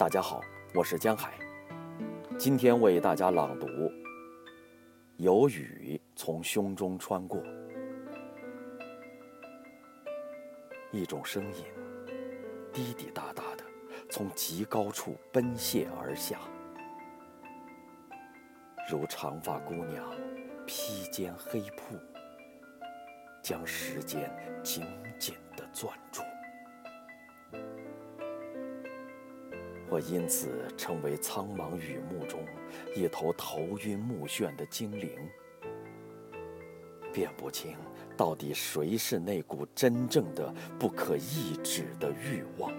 大家好，我是江海，今天为大家朗读《有雨从胸中穿过》，一种声音滴滴答答的从极高处奔泻而下，如长发姑娘披肩黑瀑，将时间紧紧地攥住。我因此成为苍茫雨幕中一头头晕目眩的精灵，辨不清到底谁是那股真正的不可抑制的欲望。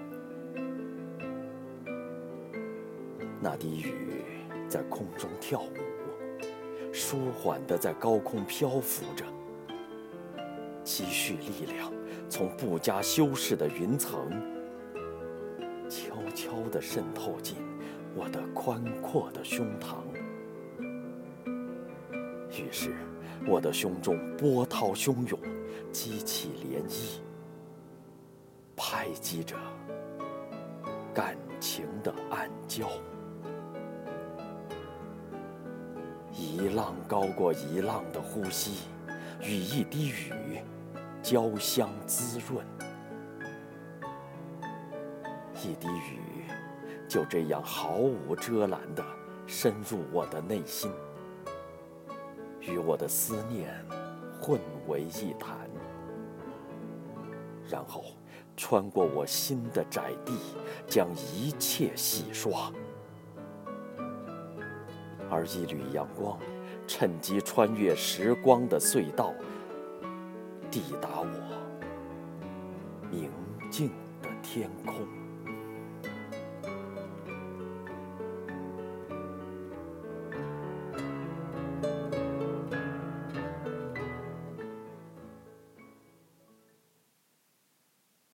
那滴雨在空中跳舞，舒缓地在高空漂浮着，积蓄力量，从不加修饰的云层。悄悄地渗透进我的宽阔的胸膛，于是我的胸中波涛汹涌，激起涟漪，拍击着感情的暗礁。一浪高过一浪的呼吸，与一滴雨交相滋润。一滴雨，就这样毫无遮拦地深入我的内心，与我的思念混为一谈，然后穿过我心的窄地，将一切洗刷。而一缕阳光，趁机穿越时光的隧道，抵达我宁静的天空。